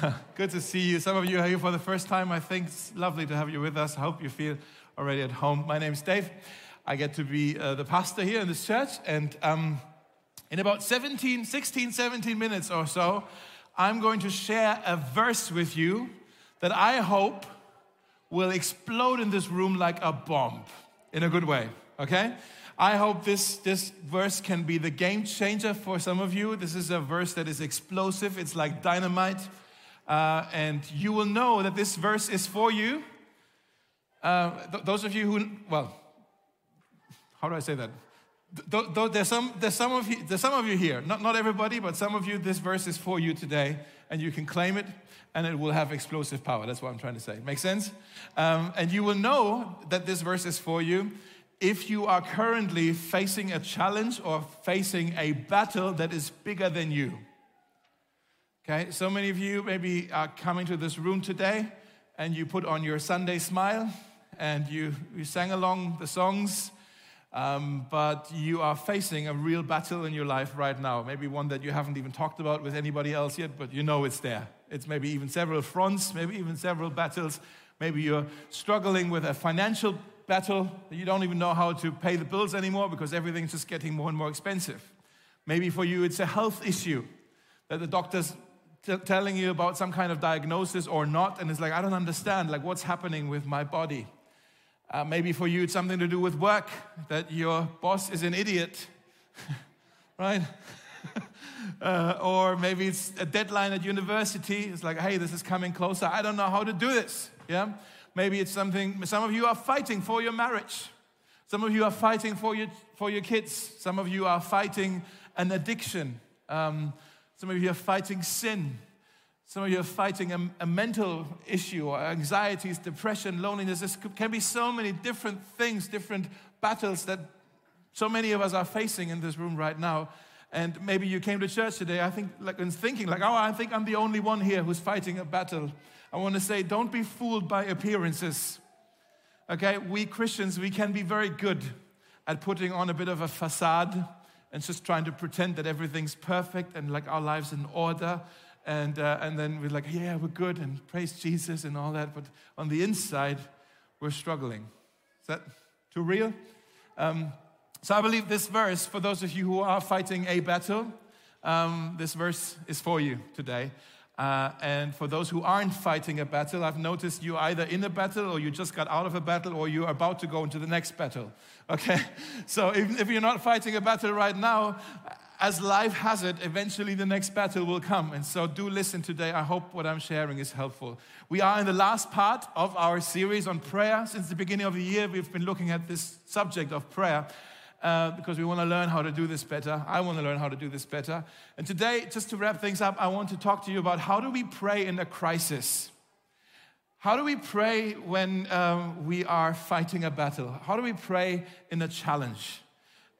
Good to see you. Some of you are here for the first time. I think it's lovely to have you with us. I hope you feel already at home. My name is Dave. I get to be uh, the pastor here in this church. And um, in about 17, 16, 17 minutes or so, I'm going to share a verse with you that I hope will explode in this room like a bomb in a good way, okay? I hope this, this verse can be the game changer for some of you. This is a verse that is explosive, it's like dynamite. Uh, and you will know that this verse is for you. Uh, th- those of you who, well, how do I say that? Th- th- there's, some, there's, some of you, there's some of you here, not, not everybody, but some of you, this verse is for you today, and you can claim it, and it will have explosive power. That's what I'm trying to say. Make sense? Um, and you will know that this verse is for you if you are currently facing a challenge or facing a battle that is bigger than you. Okay, so many of you maybe are coming to this room today and you put on your Sunday smile and you, you sang along the songs, um, but you are facing a real battle in your life right now. Maybe one that you haven't even talked about with anybody else yet, but you know it's there. It's maybe even several fronts, maybe even several battles. Maybe you're struggling with a financial battle. That you don't even know how to pay the bills anymore because everything's just getting more and more expensive. Maybe for you, it's a health issue that the doctor's t- telling you about some kind of diagnosis or not, and it's like, I don't understand, like, what's happening with my body. Uh, maybe for you, it's something to do with work, that your boss is an idiot, right? uh, or maybe it's a deadline at university. It's like, hey, this is coming closer. I don't know how to do this. Yeah? Maybe it's something, some of you are fighting for your marriage. Some of you are fighting for your, for your kids. Some of you are fighting an addiction. Um, some of you are fighting sin. Some of you are fighting a, a mental issue or anxieties, depression, loneliness. This can be so many different things, different battles that so many of us are facing in this room right now. And maybe you came to church today, I think, like, and thinking, like, oh, I think I'm the only one here who's fighting a battle. I want to say, don't be fooled by appearances. Okay, we Christians, we can be very good at putting on a bit of a facade and just trying to pretend that everything's perfect and like our lives in order. And, uh, and then we're like, yeah, we're good and praise Jesus and all that. But on the inside, we're struggling. Is that too real? Um, so I believe this verse, for those of you who are fighting a battle, um, this verse is for you today. Uh, and for those who aren't fighting a battle, I've noticed you're either in a battle or you just got out of a battle or you're about to go into the next battle. Okay? So if you're not fighting a battle right now, as life has it, eventually the next battle will come. And so do listen today. I hope what I'm sharing is helpful. We are in the last part of our series on prayer. Since the beginning of the year, we've been looking at this subject of prayer uh, because we want to learn how to do this better. I want to learn how to do this better. And today, just to wrap things up, I want to talk to you about how do we pray in a crisis? How do we pray when um, we are fighting a battle? How do we pray in a challenge?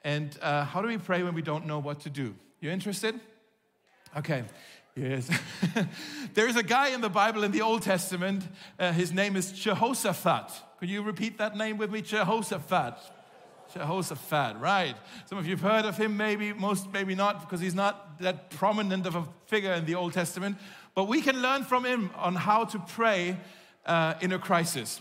And uh, how do we pray when we don't know what to do? You interested? Okay. Yes. there is a guy in the Bible in the Old Testament. Uh, his name is Jehoshaphat. Could you repeat that name with me? Jehoshaphat. Jehoshaphat, right. Some of you have heard of him, maybe, most maybe not, because he's not that prominent of a figure in the Old Testament. But we can learn from him on how to pray uh, in a crisis.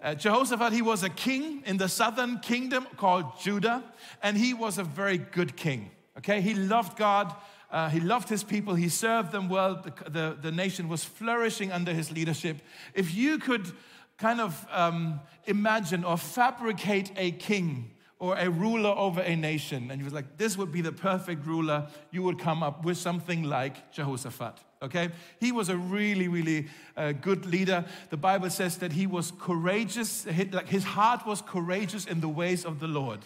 Uh, Jehoshaphat, he was a king in the southern kingdom called Judah, and he was a very good king. Okay, he loved God, uh, he loved his people, he served them well. The, the, the, nation was flourishing under his leadership. If you could kind of um, imagine or fabricate a king or a ruler over a nation, and he was like, this would be the perfect ruler, you would come up with something like Jehoshaphat. Okay? He was a really, really uh, good leader. The Bible says that he was courageous, like his heart was courageous in the ways of the Lord.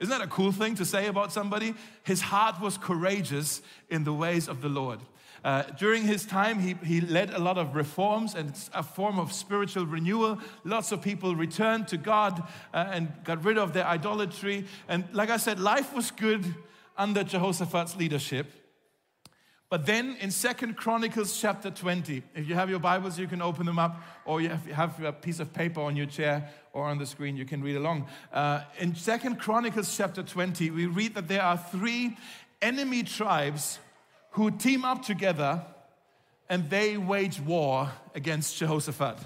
Isn't that a cool thing to say about somebody? His heart was courageous in the ways of the Lord. Uh, during his time, he, he led a lot of reforms and a form of spiritual renewal. Lots of people returned to God uh, and got rid of their idolatry. And like I said, life was good under Jehoshaphat's leadership. But then in Second Chronicles chapter 20, if you have your Bibles, you can open them up, or you have, a piece of paper on your chair or on the screen, you can read along. Uh, in Second Chronicles chapter 20, we read that there are three enemy tribes who team up together and they wage war against Jehoshaphat.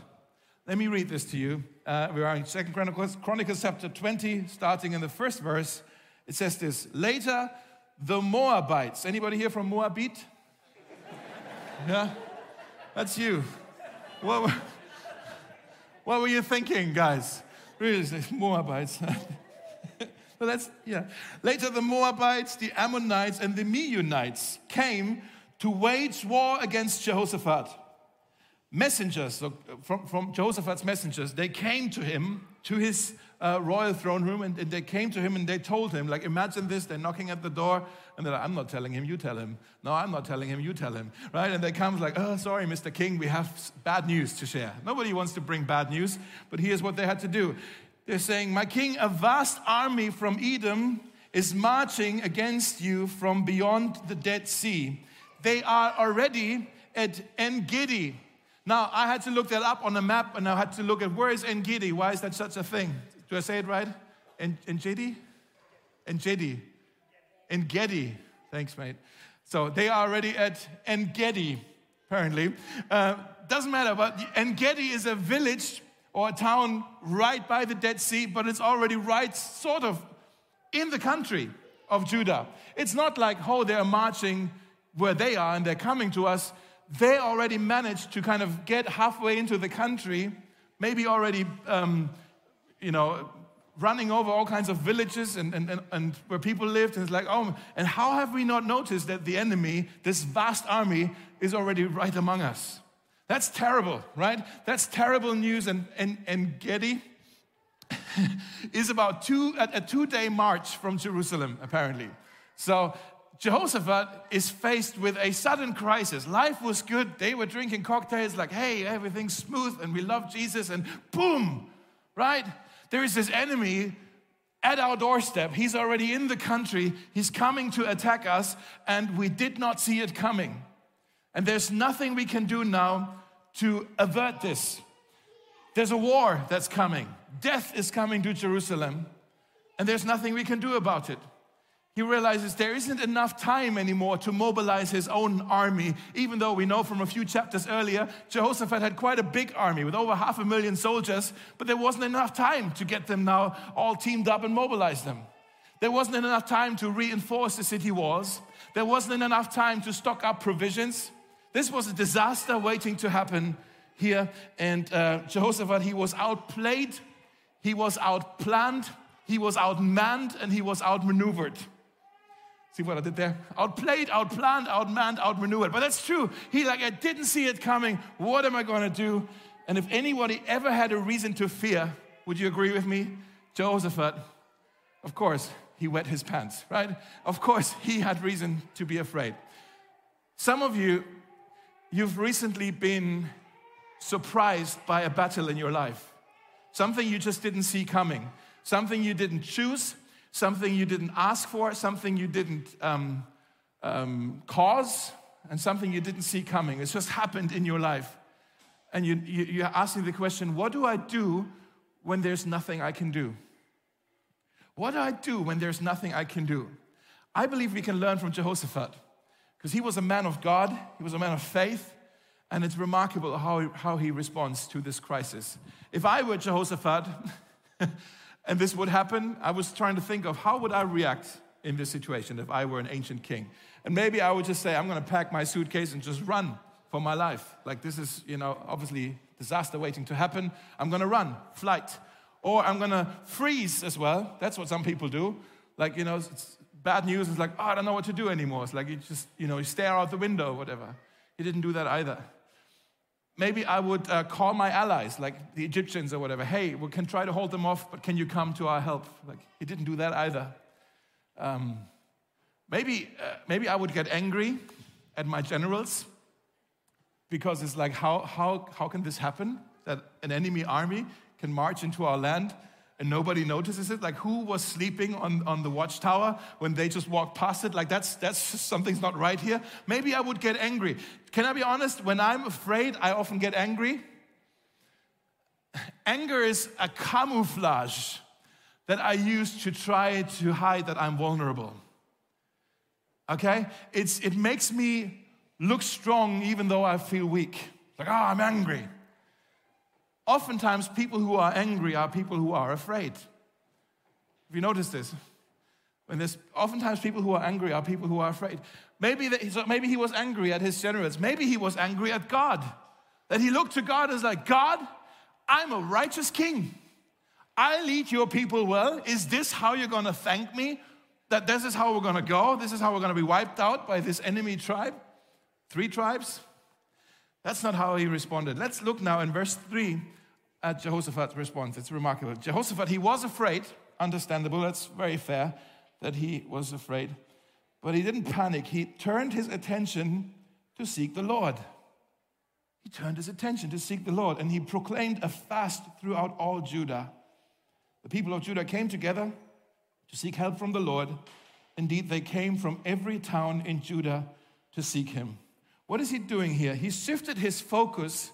Let me read this to you. Uh, we are in Second Chronicles, Chronicles chapter 20, starting in the first verse. It says this Later, the Moabites. Anybody here from Moabit? yeah? That's you. What, what were you thinking, guys? Really, Moabites. Well, that's, yeah. Later, the Moabites, the Ammonites, and the Meunites came to wage war against Jehoshaphat. Messengers so from, from Jehoshaphat's messengers, they came to him, to his uh, royal throne room, and, and, they came to him and they told him, like, imagine this, they're knocking at the door, and they're like, I'm not telling him, you tell him. No, I'm not telling him, you tell him, right? And they come like, oh, sorry, Mr. King, we have bad news to share. Nobody wants to bring bad news, but here's what they had to do. They're saying, My king, a vast army from Edom is marching against you from beyond the Dead Sea. They are already at En Gedi. Now, I had to look that up on a map and I had to look at where is En Gedi? Why is that such a thing? Do I say it right? En, En Gedi? En Gedi. En Gedi. Thanks, mate. So they are already at En Gedi, apparently. Uh, doesn't matter, but En Gedi is a village or a town right by the Dead Sea, but it's already right sort of in the country of Judah. It's not like, oh, they're marching where they are and they're coming to us. They already managed to kind of get halfway into the country, maybe already, um, you know, running over all kinds of villages and, and, and, and, where people lived. And it's like, oh, and how have we not noticed that the enemy, this vast army, is already right among us? That's terrible, right? That's terrible news. And, and, En Gedi is about two, a, a two day march from Jerusalem, apparently. So Jehoshaphat is faced with a sudden crisis. Life was good. They were drinking cocktails, like, hey, everything's smooth and we love Jesus. And boom, right? There is this enemy at our doorstep. He's already in the country. He's coming to attack us, and we did not see it coming. And there's nothing we can do now to avert this. There's a war that's coming. Death is coming to Jerusalem, and there's nothing we can do about it. He realizes there isn't enough time anymore to mobilize his own army, even though we know from a few chapters earlier, Jehoshaphat had quite a big army with over half a million soldiers, but there wasn't enough time to get them now all teamed up and mobilize them. There wasn't enough time to reinforce the city walls. There wasn't enough time to stock up provisions. This was a disaster waiting to happen here. And uh, Jehoshaphat, he was outplayed, he was outplanned, he was outmanned, and he was outmaneuvered. See what I did there? Outplayed, outplanned, outmanned, outmaneuvered. But that's true. He like, I didn't see it coming. What am I going to do? And if anybody ever had a reason to fear, would you agree with me? Jehoshaphat, of course, he wet his pants, right? Of course, he had reason to be afraid. Some of you you've recently been surprised by a battle in your life, something you just didn't see coming, something you didn't choose, something you didn't ask for, something you didn't um, um, cause, and something you didn't see coming. It's just happened in your life. And you, you, you're asking the question what do I do when there's nothing I can do? What do I do when there's nothing I can do? I believe we can learn from Jehoshaphat. Because he was a man of God, he was a man of faith, and it's remarkable how he, how he responds to this crisis. If I were Jehoshaphat and this would happen, I was trying to think of how would I react in this situation if I were an ancient king. And maybe I would just say, I'm going to pack my suitcase and just run for my life. Like this is, you know, obviously disaster waiting to happen. I'm going to run, flight. Or I'm going to freeze as well. That's what some people do. Like, you know, bad news is like, oh, I don't know what to do anymore. It's like you just, you know, you stare out the window whatever. He didn't do that either. Maybe I would uh, call my allies, like the Egyptians or whatever. Hey, we can try to hold them off, but can you come to our help? Like he didn't do that either. Um, maybe, uh, maybe I would get angry at my generals because it's like, how, how, how can this happen? That an enemy army can march into our land and nobody notices it? Like who was sleeping on, on the watchtower when they just walked past it? Like that's that's something's not right here. Maybe I would get angry. Can I be honest? When I'm afraid, I often get angry. Anger is a camouflage that I use to try to hide that I'm vulnerable. Okay? It's, it makes me look strong even though I feel weak. Like, oh, I'm angry. Oftentimes, people who are angry are people who are afraid. Have you noticed this? When there's oftentimes people who are angry are people who are afraid. Maybe, that, so maybe he was angry at his generals. Maybe he was angry at God. That he looked to God as like, God, I'm a righteous king. I lead your people well. Is this how you're going to thank me? That this is how we're going to go? This is how we're going to be wiped out by this enemy tribe? Three tribes? That's not how he responded. Let's look now in verse 3 Uh, at Jehoshaphat's response. It's remarkable. Jehoshaphat, he was afraid, understandable, that's very fair that he was afraid. But he didn't panic. He turned his attention to seek the Lord. He turned his attention to seek the Lord and he proclaimed a fast throughout all Judah. The people of Judah came together to seek help from the Lord. Indeed, they came from every town in Judah to seek him. What is he doing here? He shifted his focus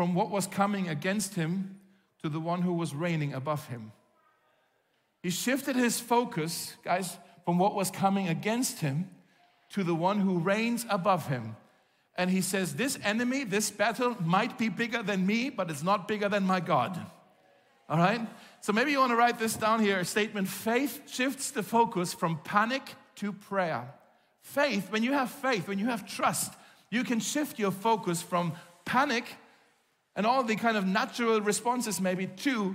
from what was coming against him to the one who was reigning above him. He shifted his focus, guys, from what was coming against him to the one who reigns above him. And he says, This enemy, this battle might be bigger than me, but it's not bigger than my God. All right? So maybe you want to write this down here a statement faith shifts the focus from panic to prayer. Faith, when you have faith, when you have trust, you can shift your focus from panic and all the kind of natural responses, maybe, to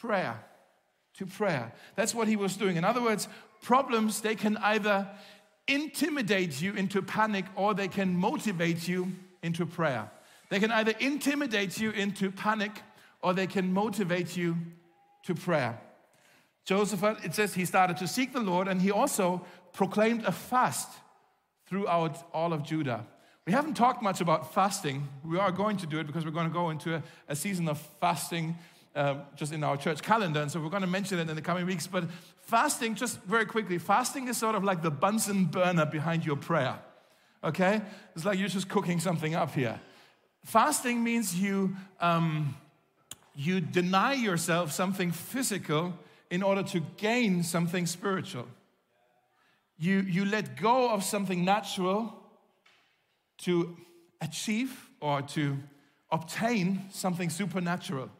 prayer. To prayer. That's what he was doing. In other words, problems, they can either intimidate you into panic or they can motivate you into prayer. They can either intimidate you into panic or they can motivate you to prayer. Joseph, it says he started to seek the Lord and he also proclaimed a fast throughout all of Judah. We haven't talked much about fasting. We are going to do it because we're going to go into a, a season of fasting uh, just in our church calendar. And so we're going to mention it in the coming weeks. But fasting, just very quickly, fasting is sort of like the Bunsen burner behind your prayer. Okay? It's like you're just cooking something up here. Fasting means you, um, you deny yourself something physical in order to gain something spiritual. You, you let go of something natural to achieve or to obtain something supernatural.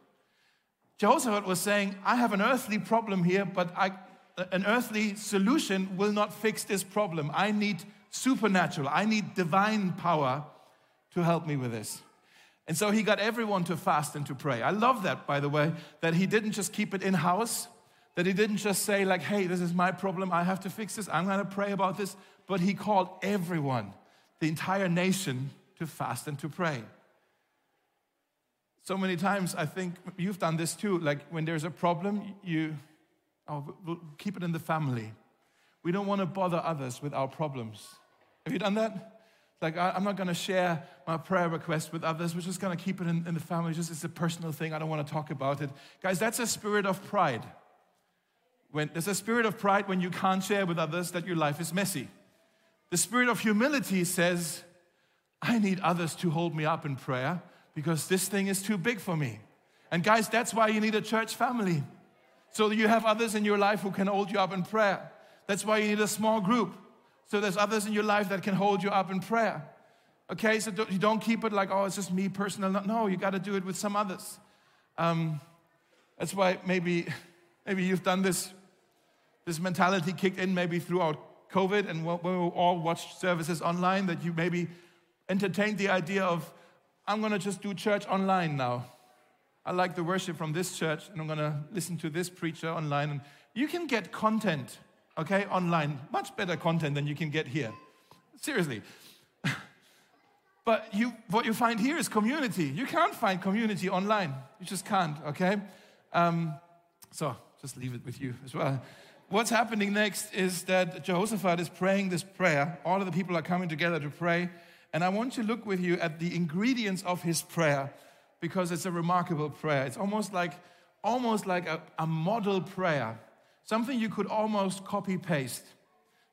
Jehoshaphat was saying, I have an earthly problem here, but I, an earthly solution will not fix this problem. I need supernatural, I need divine power to help me with this. And so he got everyone to fast and to pray. I love that, by the way, that he didn't just keep it in house, that he didn't just say, like, hey, this is my problem, I have to fix this, I'm gonna pray about this, but he called everyone the entire nation to fast and to pray. So many times, I think you've done this too. Like when there's a problem, you oh, we'll keep it in the family. We don't want to bother others with our problems. Have you done that? Like, I'm not going to share my prayer request with others. We're just going to keep it in, in the family. Just it's a personal thing. I don't want to talk about it. Guys, that's a spirit of pride. When, there's a spirit of pride when you can't share with others that your life is messy. The spirit of humility says, I need others to hold me up in prayer because this thing is too big for me. And guys, that's why you need a church family. So you have others in your life who can hold you up in prayer. That's why you need a small group. So there's others in your life that can hold you up in prayer. Okay, so don't, you don't keep it like, oh, it's just me personal. No, you got to do it with some others. Um, that's why maybe, maybe you've done this, this mentality kicked in maybe throughout COVID and when we all watched services online, that you maybe entertained the idea of, I'm going to just do church online now. I like the worship from this church, and I'm going to listen to this preacher online. And you can get content, okay, online, much better content than you can get here. Seriously. but you, what you find here is community. You can't find community online. You just can't, okay? Um, so just leave it with you as well what's happening next is that Jehoshaphat is praying this prayer. All of the people are coming together to pray. And I want to look with you at the ingredients of his prayer because it's a remarkable prayer. It's almost like, almost like a, a model prayer, something you could almost copy paste.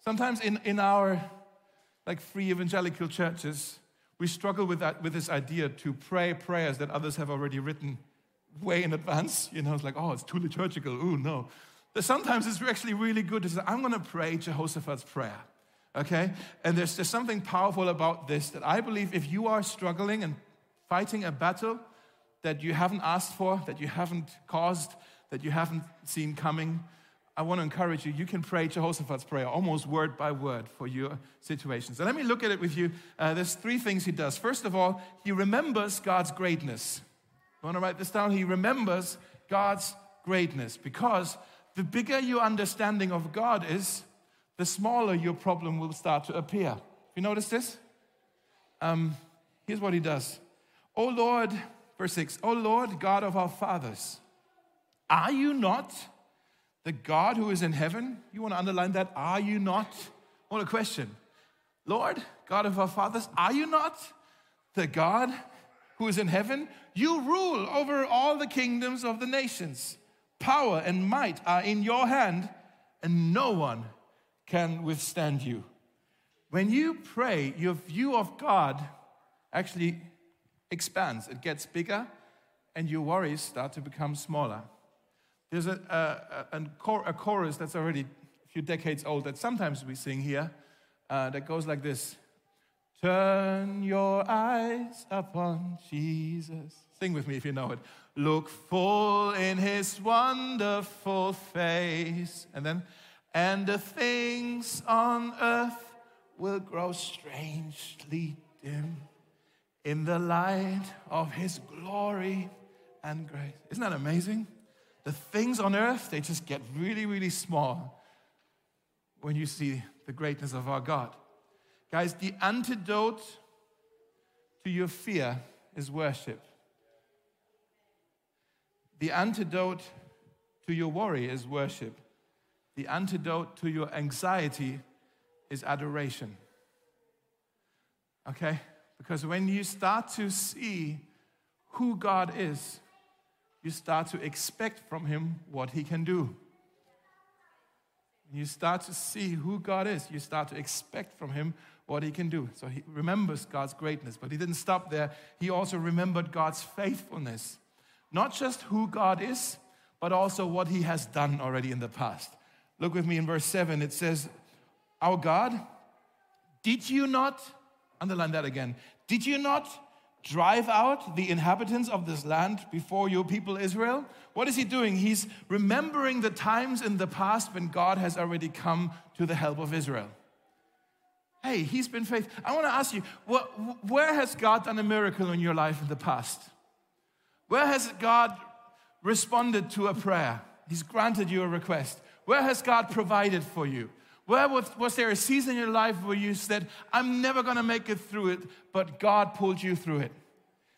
Sometimes in, in our like free evangelical churches, we struggle with that with this idea to pray prayers that others have already written way in advance. You know, it's like, oh, it's too liturgical. Ooh, no. But sometimes it's actually really good to say, I'm going to pray Jehoshaphat's prayer. Okay? And there's just something powerful about this that I believe if you are struggling and fighting a battle that you haven't asked for, that you haven't caused, that you haven't seen coming, I want to encourage you. You can pray Jehoshaphat's prayer almost word by word for your situations. And let me look at it with you. Uh, there's three things he does. First of all, he remembers God's greatness. You want to write this down? He remembers God's greatness because the bigger your understanding of God is, the smaller your problem will start to appear. You notice this? Um, here's what he does. Oh Lord, verse 6, Oh Lord, God of our fathers, are you not the God who is in heaven? You want to underline that? Are you not? What a question. Lord, God of our fathers, are you not the God who is in heaven? You rule over all the kingdoms of the nations. Power and might are in your hand, and no one can withstand you. When you pray, your view of God actually expands, it gets bigger, and your worries start to become smaller. There's a, a, a, a chorus that's already a few decades old that sometimes we sing here uh, that goes like this Turn your eyes upon Jesus. Sing with me if you know it. Look full in his wonderful face. And then, and the things on earth will grow strangely dim in the light of his glory and grace. Isn't that amazing? The things on earth, they just get really, really small when you see the greatness of our God. Guys, the antidote to your fear is worship. The antidote to your worry is worship. The antidote to your anxiety is adoration. Okay? Because when you start to see who God is, you start to expect from Him what He can do. You start to see who God is, you start to expect from Him what He can do. So He remembers God's greatness, but He didn't stop there. He also remembered God's faithfulness. Not just who God is, but also what he has done already in the past. Look with me in verse 7. It says, Our God, did you not, underline that again, did you not drive out the inhabitants of this land before your people Israel? What is he doing? He's remembering the times in the past when God has already come to the help of Israel. Hey, he's been faithful. I want to ask you, where has God done a miracle in your life in the past? Where has God responded to a prayer? He's granted you a request. Where has God provided for you? Where was, was there a season in your life where you said, I'm never going to make it through it, but God pulled you through it?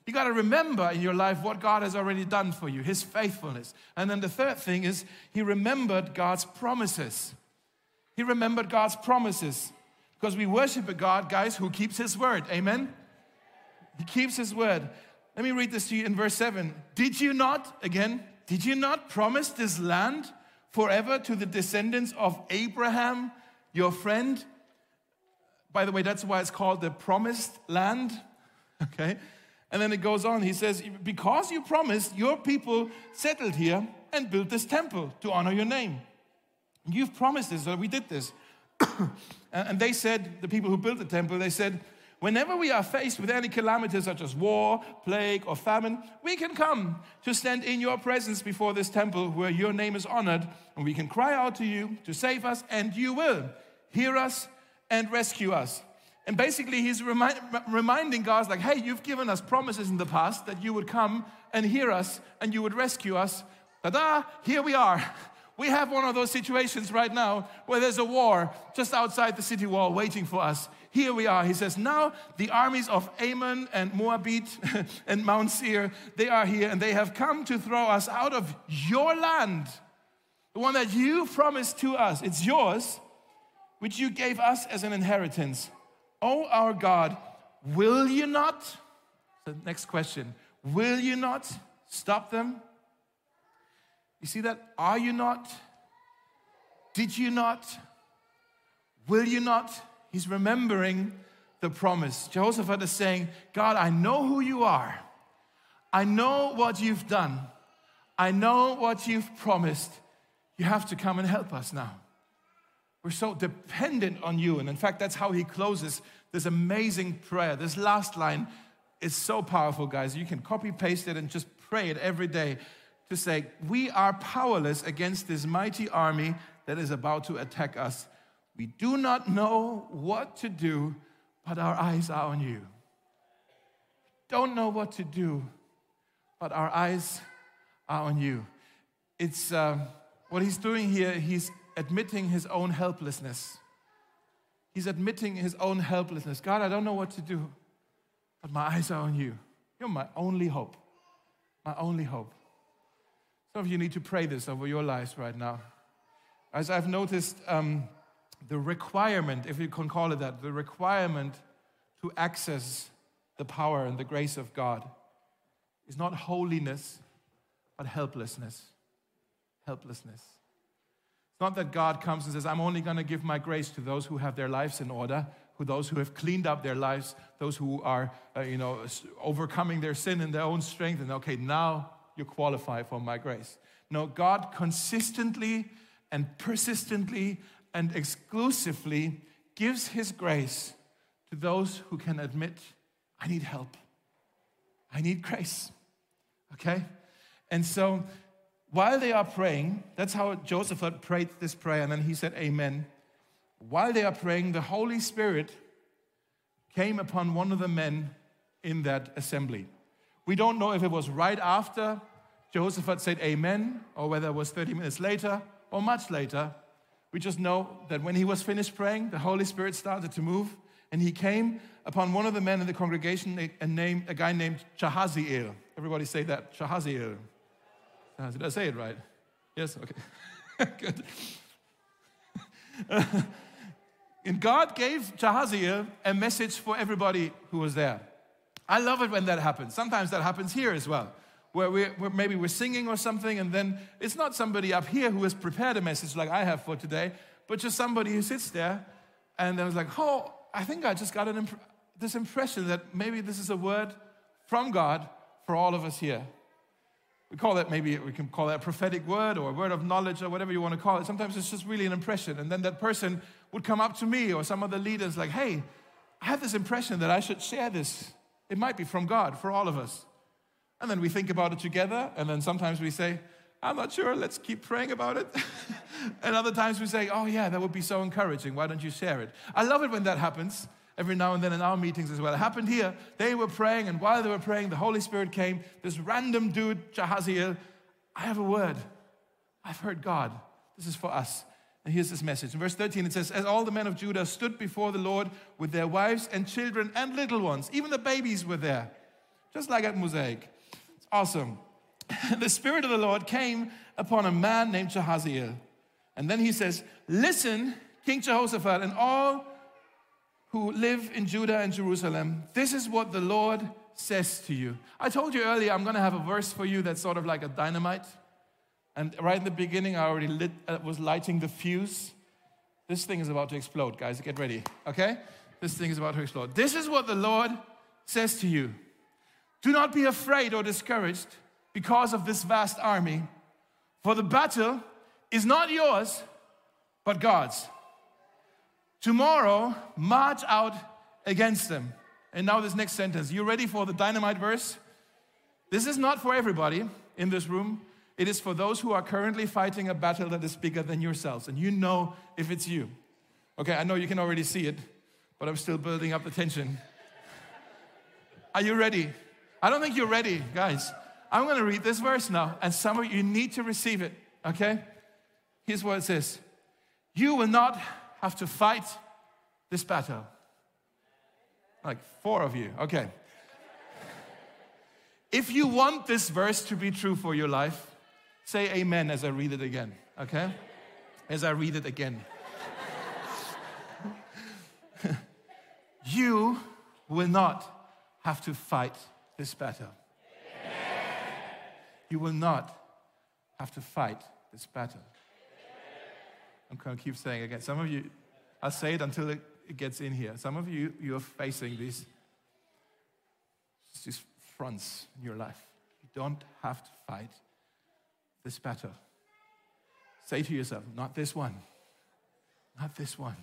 You got to remember in your life what God has already done for you, His faithfulness. And then the third thing is, He remembered God's promises. He remembered God's promises. Because we worship a God, guys, who keeps His word. Amen? He keeps His word. Let me read this to you in verse 7. Did you not, again, did you not promise this land forever to the descendants of Abraham, your friend? By the way, that's why it's called the promised land. Okay? And then it goes on. He says, Because you promised, your people settled here and built this temple to honor your name. You've promised this, so we did this. and they said, the people who built the temple, they said, Whenever we are faced with any calamity such as war, plague, or famine, we can come to stand in your presence before this temple where your name is honored, and we can cry out to you to save us, and you will hear us and rescue us. And basically, he's remind, reminding God, like, hey, you've given us promises in the past that you would come and hear us and you would rescue us. Ta da, here we are. We have one of those situations right now where there's a war just outside the city wall waiting for us. Here we are. He says, Now the armies of Ammon and Moabite and Mount Seir, they are here and they have come to throw us out of your land, the one that you promised to us. It's yours, which you gave us as an inheritance. Oh, our God, will you not? The next question Will you not stop them? You see that? Are you not? Did you not? Will you not? He's remembering the promise. Jehoshaphat is saying, God, I know who you are. I know what you've done. I know what you've promised. You have to come and help us now. We're so dependent on you. And in fact, that's how he closes this amazing prayer. This last line is so powerful, guys. You can copy paste it and just pray it every day to say, We are powerless against this mighty army that is about to attack us. We do not know what to do, but our eyes are on you. Don't know what to do, but our eyes are on you. It's uh, what he's doing here, he's admitting his own helplessness. He's admitting his own helplessness. God, I don't know what to do, but my eyes are on you. You're my only hope. My only hope. Some of you need to pray this over your lives right now. As I've noticed, um, the requirement, if you can call it that, the requirement to access the power and the grace of God is not holiness, but helplessness. Helplessness. It's not that God comes and says, I'm only going to give my grace to those who have their lives in order, who those who have cleaned up their lives, those who are, uh, you know, overcoming their sin in their own strength, and okay, now you qualify for my grace. No, God consistently and persistently and exclusively gives his grace to those who can admit, I need help. I need grace. Okay? And so while they are praying, that's how Joseph had prayed this prayer, and then he said, Amen. While they are praying, the Holy Spirit came upon one of the men in that assembly. We don't know if it was right after Joseph had said Amen, or whether it was 30 minutes later or much later. We just know that when he was finished praying, the Holy Spirit started to move, and he came upon one of the men in the congregation, a, name, a guy named Jahaziel. Everybody say that, Jahaziel. Did I say it right? Yes? Okay. Good. and God gave Jahaziel a message for everybody who was there. I love it when that happens. Sometimes that happens here as well, where, we, where maybe we're singing or something, and then it's not somebody up here who has prepared a message like I have for today, but just somebody who sits there and then was like, oh, I think I just got an imp- this impression that maybe this is a word from God for all of us here. We call that maybe we can call that a prophetic word or a word of knowledge or whatever you want to call it. Sometimes it's just really an impression. And then that person would come up to me or some other the leaders like, hey, I have this impression that I should share this. It might be from God for all of us. And then we think about it together. And then sometimes we say, I'm not sure, let's keep praying about it. and other times we say, oh, yeah, that would be so encouraging. Why don't you share it? I love it when that happens every now and then in our meetings as well. It happened here. They were praying, and while they were praying, the Holy Spirit came. This random dude, Jahaziel, I have a word. I've heard God. This is for us. And here's this message. In verse 13, it says, As all the men of Judah stood before the Lord with their wives and children and little ones, even the babies were there, just like at Mosaic. Awesome. the Spirit of the Lord came upon a man named Jahaziel. And then he says, Listen, King Jehoshaphat, and all who live in Judah and Jerusalem, this is what the Lord says to you. I told you earlier, I'm going to have a verse for you that's sort of like a dynamite. And right in the beginning, I already lit, uh, was lighting the fuse. This thing is about to explode, guys. Get ready, okay? This thing is about to explode. This is what the Lord says to you Do not be afraid or discouraged because of this vast army, for the battle is not yours, but God's. Tomorrow, march out against them. And now, this next sentence. You ready for the dynamite verse? This is not for everybody in this room. It is for those who are currently fighting a battle that is bigger than yourselves. And you know if it's you. Okay, I know you can already see it, but I'm still building up the tension. Are you ready? I don't think you're ready, guys. I'm going to read this verse now, and some of you need to receive it, okay? Here's what it says You will not have to fight this battle? Like four of you, okay. If you want this verse to be true for your life, say amen as I read it again, okay? As I read it again. you will not have to fight this battle. You will not have to fight this battle. I'm going to keep saying again. Some of you, I'll say it until it, gets in here. Some of you, you're facing these, these fronts in your life. You don't have to fight this battle. Say to yourself, not this one, not this one,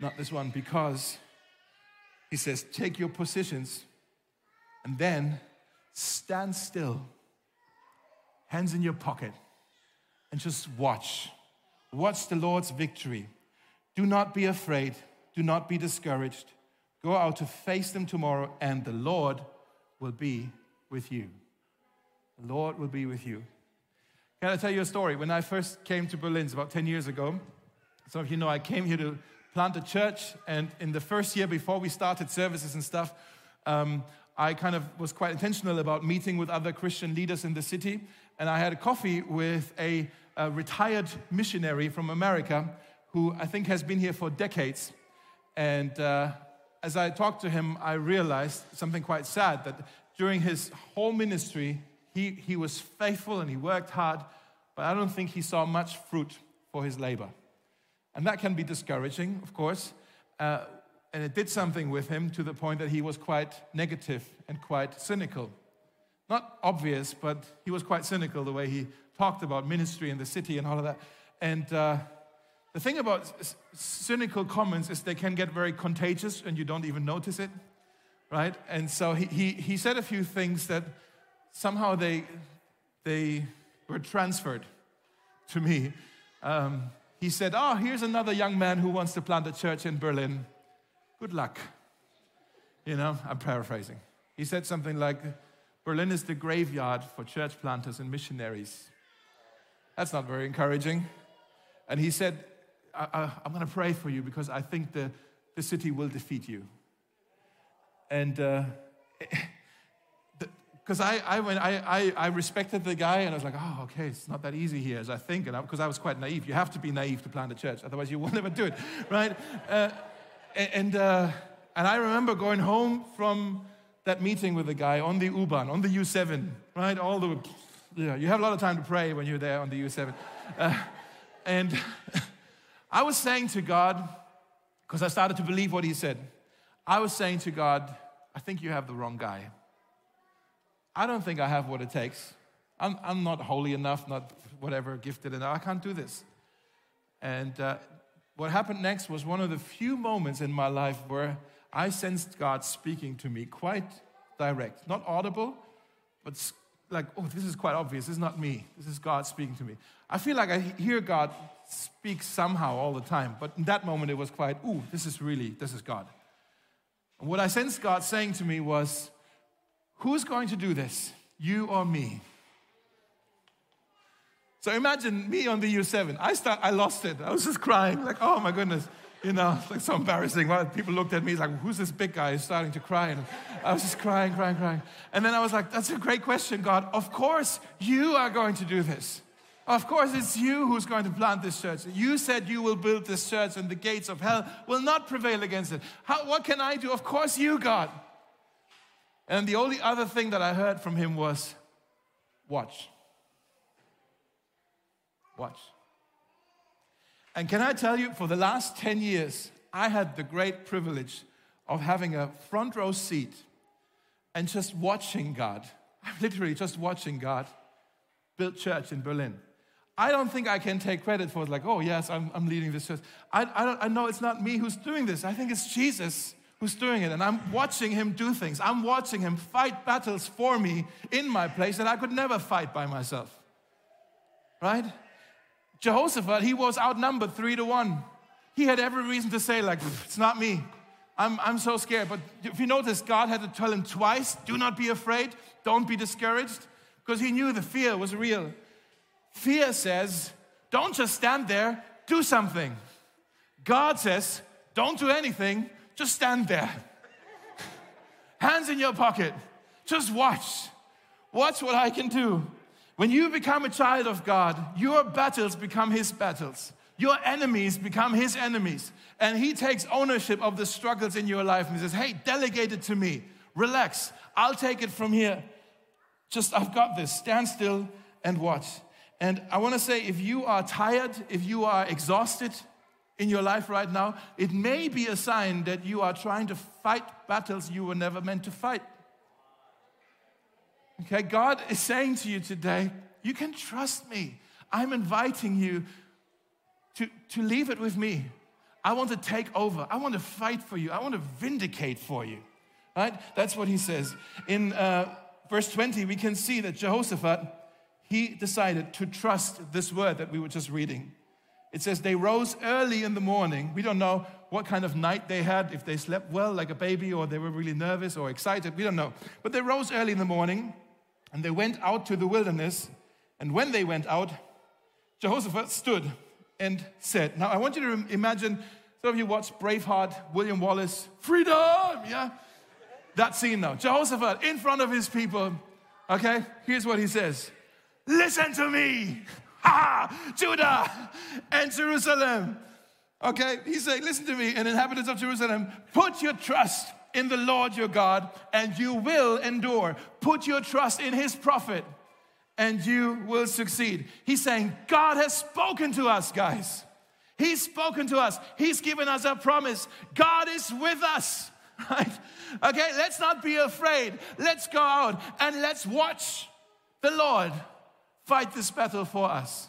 not this one, because he says, take your positions and then stand still, hands in your pocket, and just watch. Watch the Lord's victory. Do not be afraid. Do not be discouraged. Go out to face them tomorrow, and the Lord will be with you. The Lord will be with you. Can I tell you a story? When I first came to Berlin, it's about 10 years ago, some of you know I came here to plant a church, and in the first year before we started services and stuff, um, I kind of was quite intentional about meeting with other Christian leaders in the city. And I had a coffee with a, a retired missionary from America who I think has been here for decades. And uh, as I talked to him, I realized something quite sad that during his whole ministry, he, he was faithful and he worked hard, but I don't think he saw much fruit for his labor. And that can be discouraging, of course. Uh, and it did something with him to the point that he was quite negative and quite cynical. Not obvious, but he was quite cynical the way he talked about ministry in the city and all of that. And uh, the thing about cynical comments is they can get very contagious and you don't even notice it, right? And so he, he, he said a few things that somehow they, they were transferred to me. Um, he said, Oh, here's another young man who wants to plant a church in Berlin. Good luck. You know, I'm paraphrasing. He said something like, Berlin is the graveyard for church planters and missionaries. That's not very encouraging. And he said, I, am going to pray for you because I think the, the city will defeat you. And because uh, I, I, went, I, I, I, respected the guy and I was like, oh, okay, it's not that easy here as I think. And because I, I, was quite naive. You have to be naive to plant a church, otherwise, you will never do it, right? Uh, and, uh, and I remember going home from that meeting with the guy on the U-Bahn, on the U7, right? All the, yeah, you have a lot of time to pray when you're there on the U7. Uh, and I was saying to God, because I started to believe what he said, I was saying to God, I think you have the wrong guy. I don't think I have what it takes. I'm, I'm not holy enough, not whatever, gifted enough. I can't do this. And uh, what happened next was one of the few moments in my life where I sensed God speaking to me quite direct, not audible, but like, oh, this is quite obvious. This is not me. This is God speaking to me. I feel like I hear God speak somehow all the time, but in that moment it was quite, ooh, this is really, this is God. And what I sensed God saying to me was, who's going to do this, you or me? So imagine me on the U7. I start, I lost it. I was just crying, like, oh my goodness. You know, it's like so embarrassing. People looked at me like, who's this big guy who's starting to cry? And I was just crying, crying, crying. And then I was like, that's a great question, God. Of course you are going to do this. Of course, it's you who's going to plant this church. You said you will build this church, and the gates of hell will not prevail against it. How, what can I do? Of course, you, God. And the only other thing that I heard from him was, watch. Watch. And can I tell you, for the last 10 years, I had the great privilege of having a front row seat and just watching God. I'm literally just watching God build church in Berlin. I don't think I can take credit for it, like, oh, yes, I'm, I'm leading this church. I, I, I know it's not me who's doing this. I think it's Jesus who's doing it. And I'm watching him do things. I'm watching him fight battles for me in my place that I could never fight by myself. Right? Jehoshaphat, he was outnumbered three to one. He had every reason to say, like, it's not me. I'm, I'm so scared. But if you notice, God had to tell him twice do not be afraid, don't be discouraged, because he knew the fear was real. Fear says, don't just stand there, do something. God says, don't do anything, just stand there. Hands in your pocket, just watch. Watch what I can do. When you become a child of God, your battles become His battles. Your enemies become His enemies. And He takes ownership of the struggles in your life and He says, Hey, delegate it to me. Relax. I'll take it from here. Just, I've got this. Stand still and watch. And I want to say if you are tired, if you are exhausted in your life right now, it may be a sign that you are trying to fight battles you were never meant to fight. Okay, God is saying to you today, you can trust me. I'm inviting you to, to leave it with me. I want to take over. I want to fight for you. I want to vindicate for you. Right? That's what he says. In uh, verse 20, we can see that Jehoshaphat, he decided to trust this word that we were just reading. It says they rose early in the morning. We don't know what kind of night they had, if they slept well like a baby or they were really nervous or excited. We don't know. But they rose early in the morning and they went out to the wilderness. And when they went out, Jehoshaphat stood and said, Now I want you to imagine, some of you watched Braveheart, William Wallace, freedom, yeah? That scene now. Jehoshaphat in front of his people, okay? Here's what he says Listen to me, ha, Judah and Jerusalem. Okay, he's saying, Listen to me, and inhabitants of Jerusalem, put your trust in the Lord your God, and you will endure. Put your trust in his prophet and you will succeed. He's saying, God has spoken to us, guys. He's spoken to us. He's given us a promise. God is with us, right? Okay, let's not be afraid. Let's go out and let's watch the Lord fight this battle for us.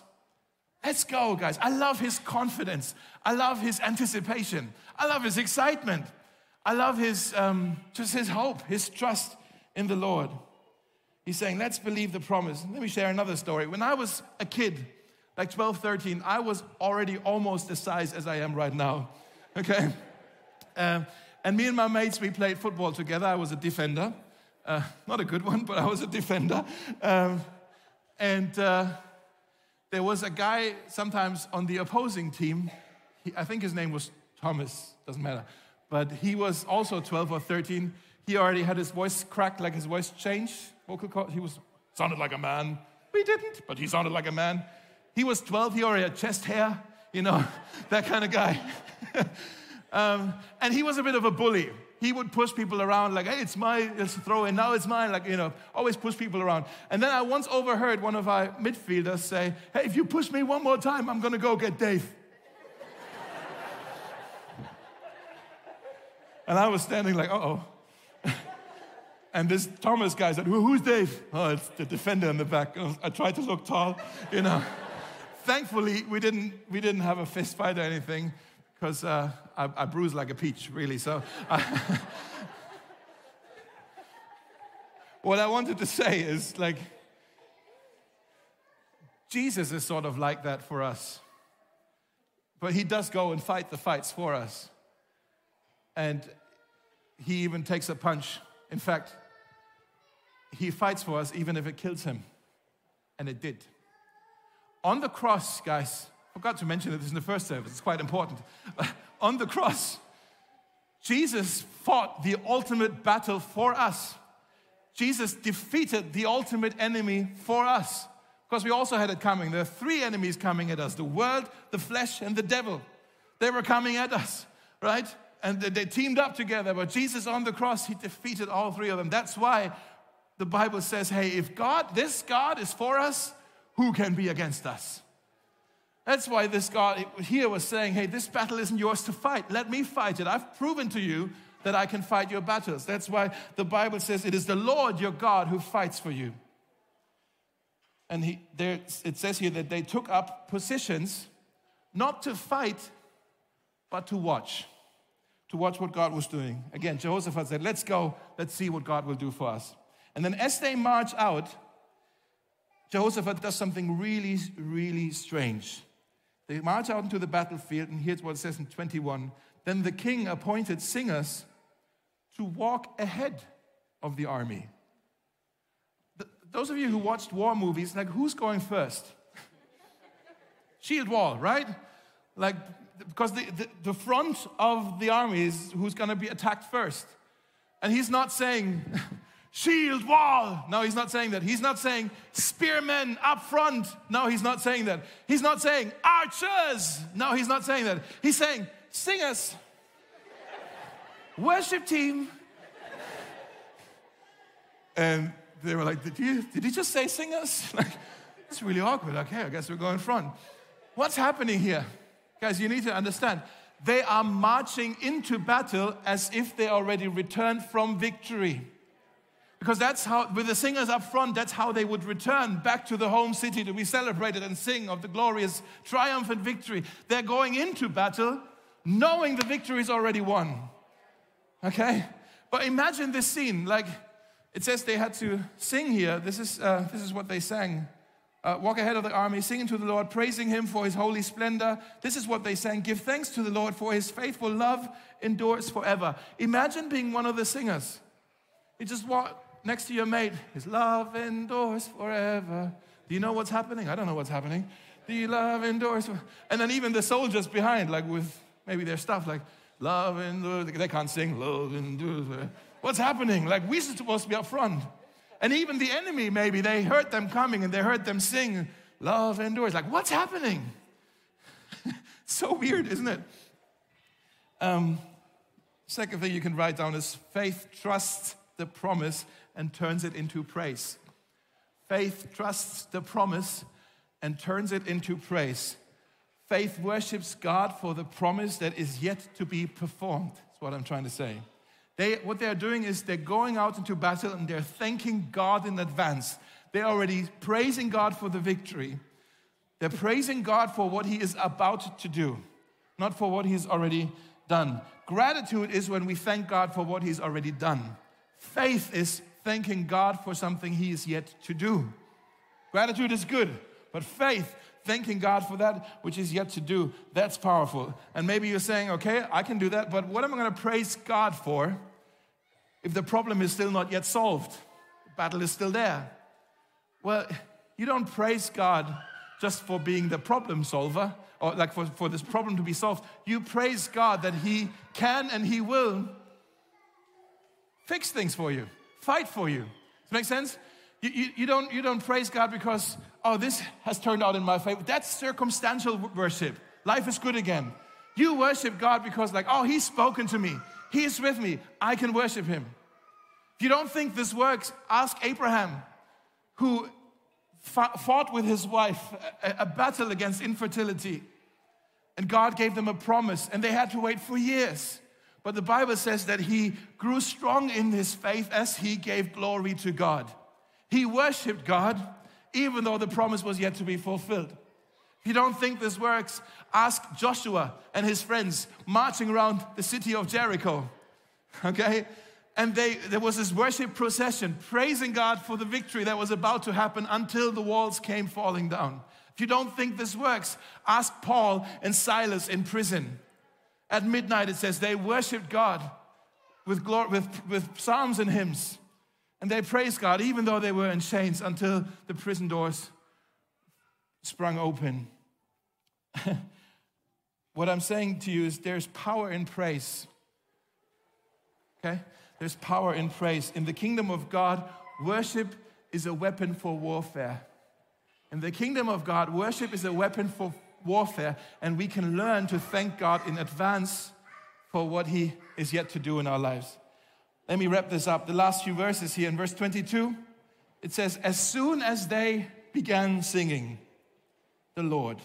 Let's go, guys. I love his confidence. I love his anticipation. I love his excitement. I love his um, just his hope, his trust in the Lord. He's saying, let's believe the promise. Let me share another story. When I was a kid, like 12, 13, I was already almost the size as I am right now. Okay? Um, and me and my mates, we played football together. I was a defender. Uh, not a good one, but I was a defender. Um, and uh, there was a guy sometimes on the opposing team. He, I think his name was Thomas, doesn't matter. But he was also 12 or 13. He already had his voice cracked, like his voice changed vocal cord. He was sounded like a man. We didn't, but he sounded like a man. He was 12. He already had chest hair, you know, that kind of guy. um, and he was a bit of a bully. He would push people around like, hey, it's my it's throw and now it's mine, like, you know, always push people around. And then I once overheard one of our midfielders say, hey, if you push me one more time, I'm gonna go get Dave. And I was standing like, uh oh. And this Thomas guy said, Who's Dave? Oh, it's the defender in the back. I tried to look tall, you know. Thankfully, we didn't, we didn't have a fist fight or anything because uh, I, I bruised like a peach, really. So, what I wanted to say is like, Jesus is sort of like that for us. But he does go and fight the fights for us. And he even takes a punch. In fact, he fights for us even if it kills him. And it did. On the cross, guys, I forgot to mention this in the first service, it's quite important. On the cross, Jesus fought the ultimate battle for us. Jesus defeated the ultimate enemy for us. Because we also had it coming. There are three enemies coming at us the world, the flesh, and the devil. They were coming at us, right? And they teamed up together. But Jesus on the cross, he defeated all three of them. That's why the Bible says, hey, if God, this God is for us, who can be against us? That's why this God here was saying, hey, this battle isn't yours to fight. Let me fight it. I've proven to you that I can fight your battles. That's why the Bible says it is the Lord your God who fights for you. And he, there, it says here that they took up positions not to fight, but to watch. To watch what God was doing. Again, Jehoshaphat said, Let's go, let's see what God will do for us. And then as they march out, Jehoshaphat does something really, really strange. They march out into the battlefield, and here's what it says in 21 Then the king appointed singers to walk ahead of the army. those of you who watched war movies, like who's going first? Shield wall, right? Like, because the, the, the front of the army is who's going to be attacked first. And he's not saying, shield wall. No, he's not saying that. He's not saying spearmen up front. No, he's not saying that. He's not saying archers. No, he's not saying that. He's saying singers, worship team. And they were like, Did, you, did he just say singers? Like, it's really awkward. Okay, I guess we're going front. What's happening here? Guys, you need to understand. They are marching into battle as if they already returned from victory. Because that's how, with the singers up front, that's how they would return back to the home city to be celebrated and sing of the glorious triumphant victory. They're going into battle knowing the victory is already won. Okay? But imagine this scene. Like it says they had to sing here. This is, uh, this is what they sang. Uh, walk ahead of the army, singing to the Lord, praising him for his holy splendor. This is what they sang Give thanks to the Lord for his faithful love endures forever. Imagine being one of the singers. You just walk next to your mate, his love endures forever. Do you know what's happening? I don't know what's happening. The love endures. And then even the soldiers behind, like with maybe their stuff, like love endures. They can't sing love endures. What's happening? Like we're supposed to be up front. And even the enemy, maybe, they heard them coming and they heard them sing, Love endures. Like, what's happening? so weird, isn't it? Um, second thing you can write down is faith trusts the promise and turns it into praise. Faith trusts the promise and turns it into praise. Faith worships God for the promise that is yet to be performed. That's what I'm trying to say. They, what they're doing is they're going out into battle and they're thanking God in advance. They're already praising God for the victory. They're praising God for what He is about to do, not for what He's already done. Gratitude is when we thank God for what He's already done. Faith is thanking God for something He is yet to do. Gratitude is good, but faith, thanking God for that which is yet to do, that's powerful. And maybe you're saying, okay, I can do that, but what am I going to praise God for if the problem is still not yet solved? The battle is still there. Well, you don't praise God just for being the problem solver or like for, for this problem to be solved. You praise God that He can and He will fix things for you, fight for you. Does that make sense? You, you, you, don't, you don't praise God because, oh, this has turned out in my favor. That's circumstantial worship. Life is good again. You worship God because, like, oh, He's spoken to me. He's with me. I can worship Him. If you don't think this works, ask Abraham, who fought with his wife a, a battle against infertility. And God gave them a promise, and they had to wait for years. But the Bible says that he grew strong in his faith as he gave glory to God. He worshiped God even though the promise was yet to be fulfilled. If you don't think this works, ask Joshua and his friends marching around the city of Jericho. Okay? And they, there was this worship procession praising God for the victory that was about to happen until the walls came falling down. If you don't think this works, ask Paul and Silas in prison. At midnight, it says they worshiped God with, glory, with, with psalms and hymns. And they praised God even though they were in chains until the prison doors sprung open. what I'm saying to you is there's power in praise. Okay? There's power in praise. In the kingdom of God, worship is a weapon for warfare. In the kingdom of God, worship is a weapon for warfare, and we can learn to thank God in advance for what He is yet to do in our lives. Let me wrap this up. The last few verses here in verse 22, it says, As soon as they began singing the Lord,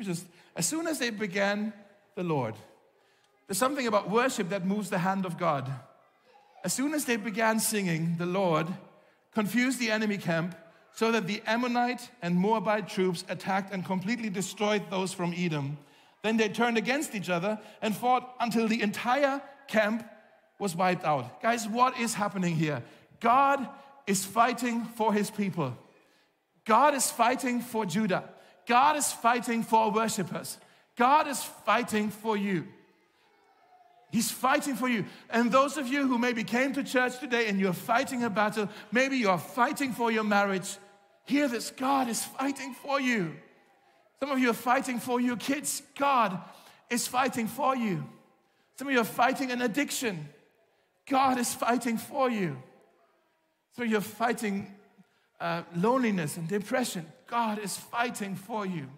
just, as soon as they began the Lord, there's something about worship that moves the hand of God. As soon as they began singing, the Lord confused the enemy camp so that the Ammonite and Moabite troops attacked and completely destroyed those from Edom. Then they turned against each other and fought until the entire camp was wiped out. Guys, what is happening here? God is fighting for his people. God is fighting for Judah. God is fighting for worshipers. God is fighting for you. He's fighting for you. And those of you who maybe came to church today and you're fighting a battle, maybe you're fighting for your marriage, hear this God is fighting for you. Some of you are fighting for your kids. God is fighting for you. Some of you are fighting an addiction. God is fighting for you. So you're fighting uh, loneliness and depression. God is fighting for you.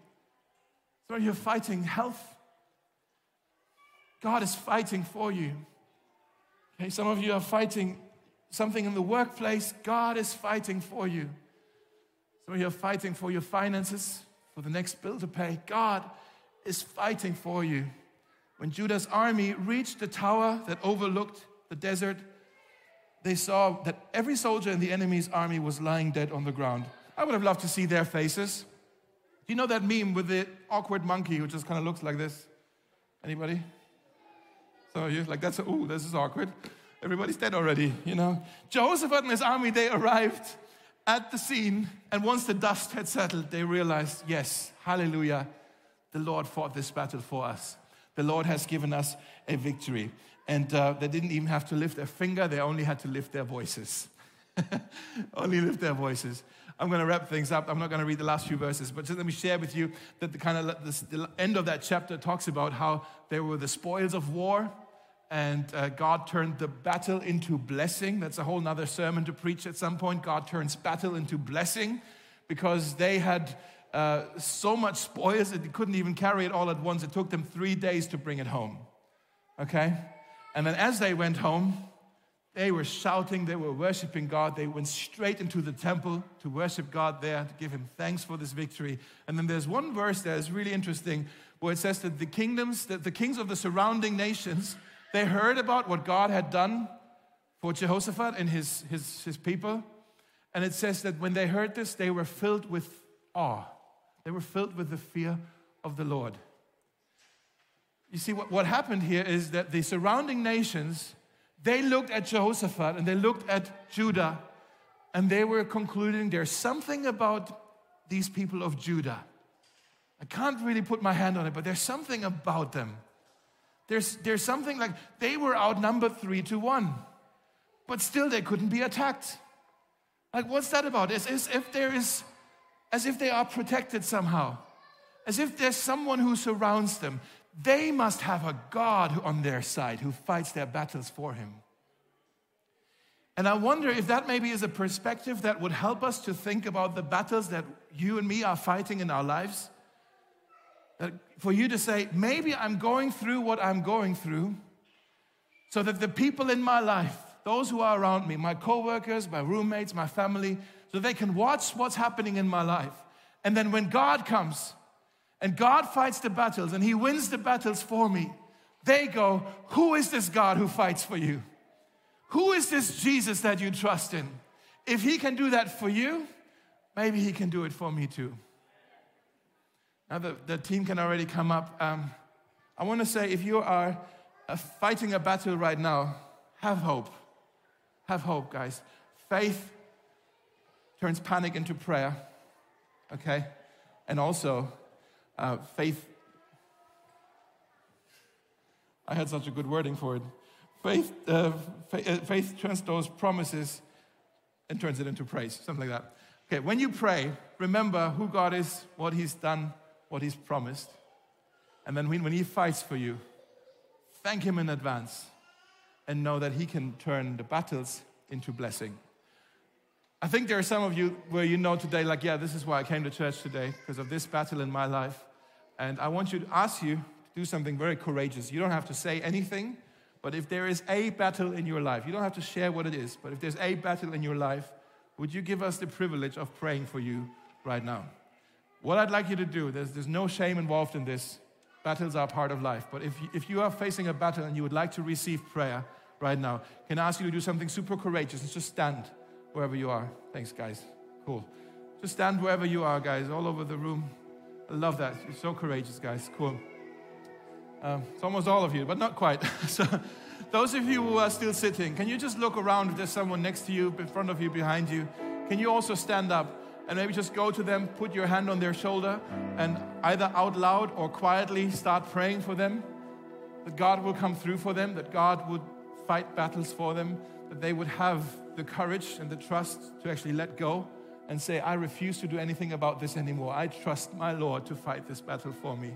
So you're fighting health. God is fighting for you. Okay, some of you are fighting something in the workplace. God is fighting for you. Some of you are fighting for your finances, for the next bill to pay. God is fighting for you. When Judah's army reached the tower that overlooked the desert, they saw that every soldier in the enemy's army was lying dead on the ground. I would have loved to see their faces. Do you know that meme with the awkward monkey who just kind of looks like this? Anybody? So you're like, that's, ooh, this is awkward. Everybody's dead already, you know. Jehoshaphat and his army, they arrived at the scene, and once the dust had settled, they realized, yes, hallelujah, the Lord fought this battle for us. The Lord has given us a victory. And uh, they didn't even have to lift their finger, they only had to lift their voices. only lift their voices. I'm going to wrap things up. I'm not going to read the last few verses, but just let me share with you that the kind of the end of that chapter talks about how there were the spoils of war and uh, God turned the battle into blessing. That's a whole nother sermon to preach at some point. God turns battle into blessing because they had uh, so much spoils that they couldn't even carry it all at once. It took them three days to bring it home. Okay? And then as they went home, they were shouting, they were worshiping God. They went straight into the temple to worship God there, to give Him thanks for this victory. And then there's one verse that is really interesting where it says that the kingdoms, that the kings of the surrounding nations, they heard about what God had done for Jehoshaphat and his, his, his people. And it says that when they heard this, they were filled with awe. They were filled with the fear of the Lord. You see, what, what happened here is that the surrounding nations, they looked at Jehoshaphat and they looked at Judah, and they were concluding there's something about these people of Judah. I can't really put my hand on it, but there's something about them there's, there's something like they were outnumbered three to one, but still they couldn't be attacked. Like, what's that about? It's as if there is, as if they are protected somehow, as if there's someone who surrounds them. They must have a God on their side who fights their battles for him. And I wonder if that maybe is a perspective that would help us to think about the battles that you and me are fighting in our lives That for you to say, maybe I'm going through what I'm going through, so that the people in my life, those who are around me, my coworkers, my roommates, my family, so they can watch what's happening in my life. And then when God comes and God fights the battles and He wins the battles for me, they go, Who is this God who fights for you? Who is this Jesus that you trust in? If He can do that for you, maybe He can do it for me too. Now, the, the team can already come up. Um, I want to say if you are uh, fighting a battle right now, have hope. Have hope, guys. Faith turns panic into prayer, okay? And also, uh, faith. I had such a good wording for it. Faith, uh, faith, uh, faith turns those promises and turns it into praise, something like that. Okay, when you pray, remember who God is, what He's done, what He's promised. And then when, He fights for you, thank Him in advance and know that He can turn the battles into blessing. I think there are some of you where you know today, like, yeah, this is why I came to church today, because of this battle in my life. And I want you to ask you to do something very courageous. You don't have to say anything, but if there is a battle in your life, you don't have to share what it is, but if there's a battle in your life, would you give us the privilege of praying for you right now? What I'd like you to do, there's, there's no shame involved in this. Battles are part of life. But if you, if you are facing a battle and you would like to receive prayer right now, can I ask you to do something super courageous and just stand wherever you are? Thanks, guys. Cool. Just stand wherever you are, guys, all over the room. I love that. You're so courageous, guys. Cool. Um, it's almost all of you, but not quite. so, those of you who are still sitting, can you just look around if there's someone next to you, in front of you, behind you? Can you also stand up? and maybe just go to them, put your hand on their shoulder, and either out loud or quietly start praying for them that God will come through for them, that God would fight battles for them, that they would have the courage and the trust to actually let go and say, I refuse to do anything about this anymore. I trust my Lord to fight this battle for me.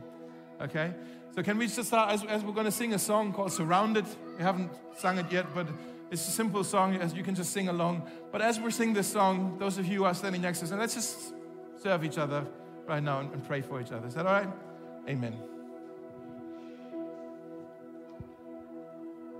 Okay? So, can we just start as, as we're going to sing a song called Surrounded? We haven't sung it yet, but it's a simple song as you can just sing along. But as we sing this song, those of you who are standing next to us, and let's just serve each other right now and, and pray for each other. Is that all right? Amen.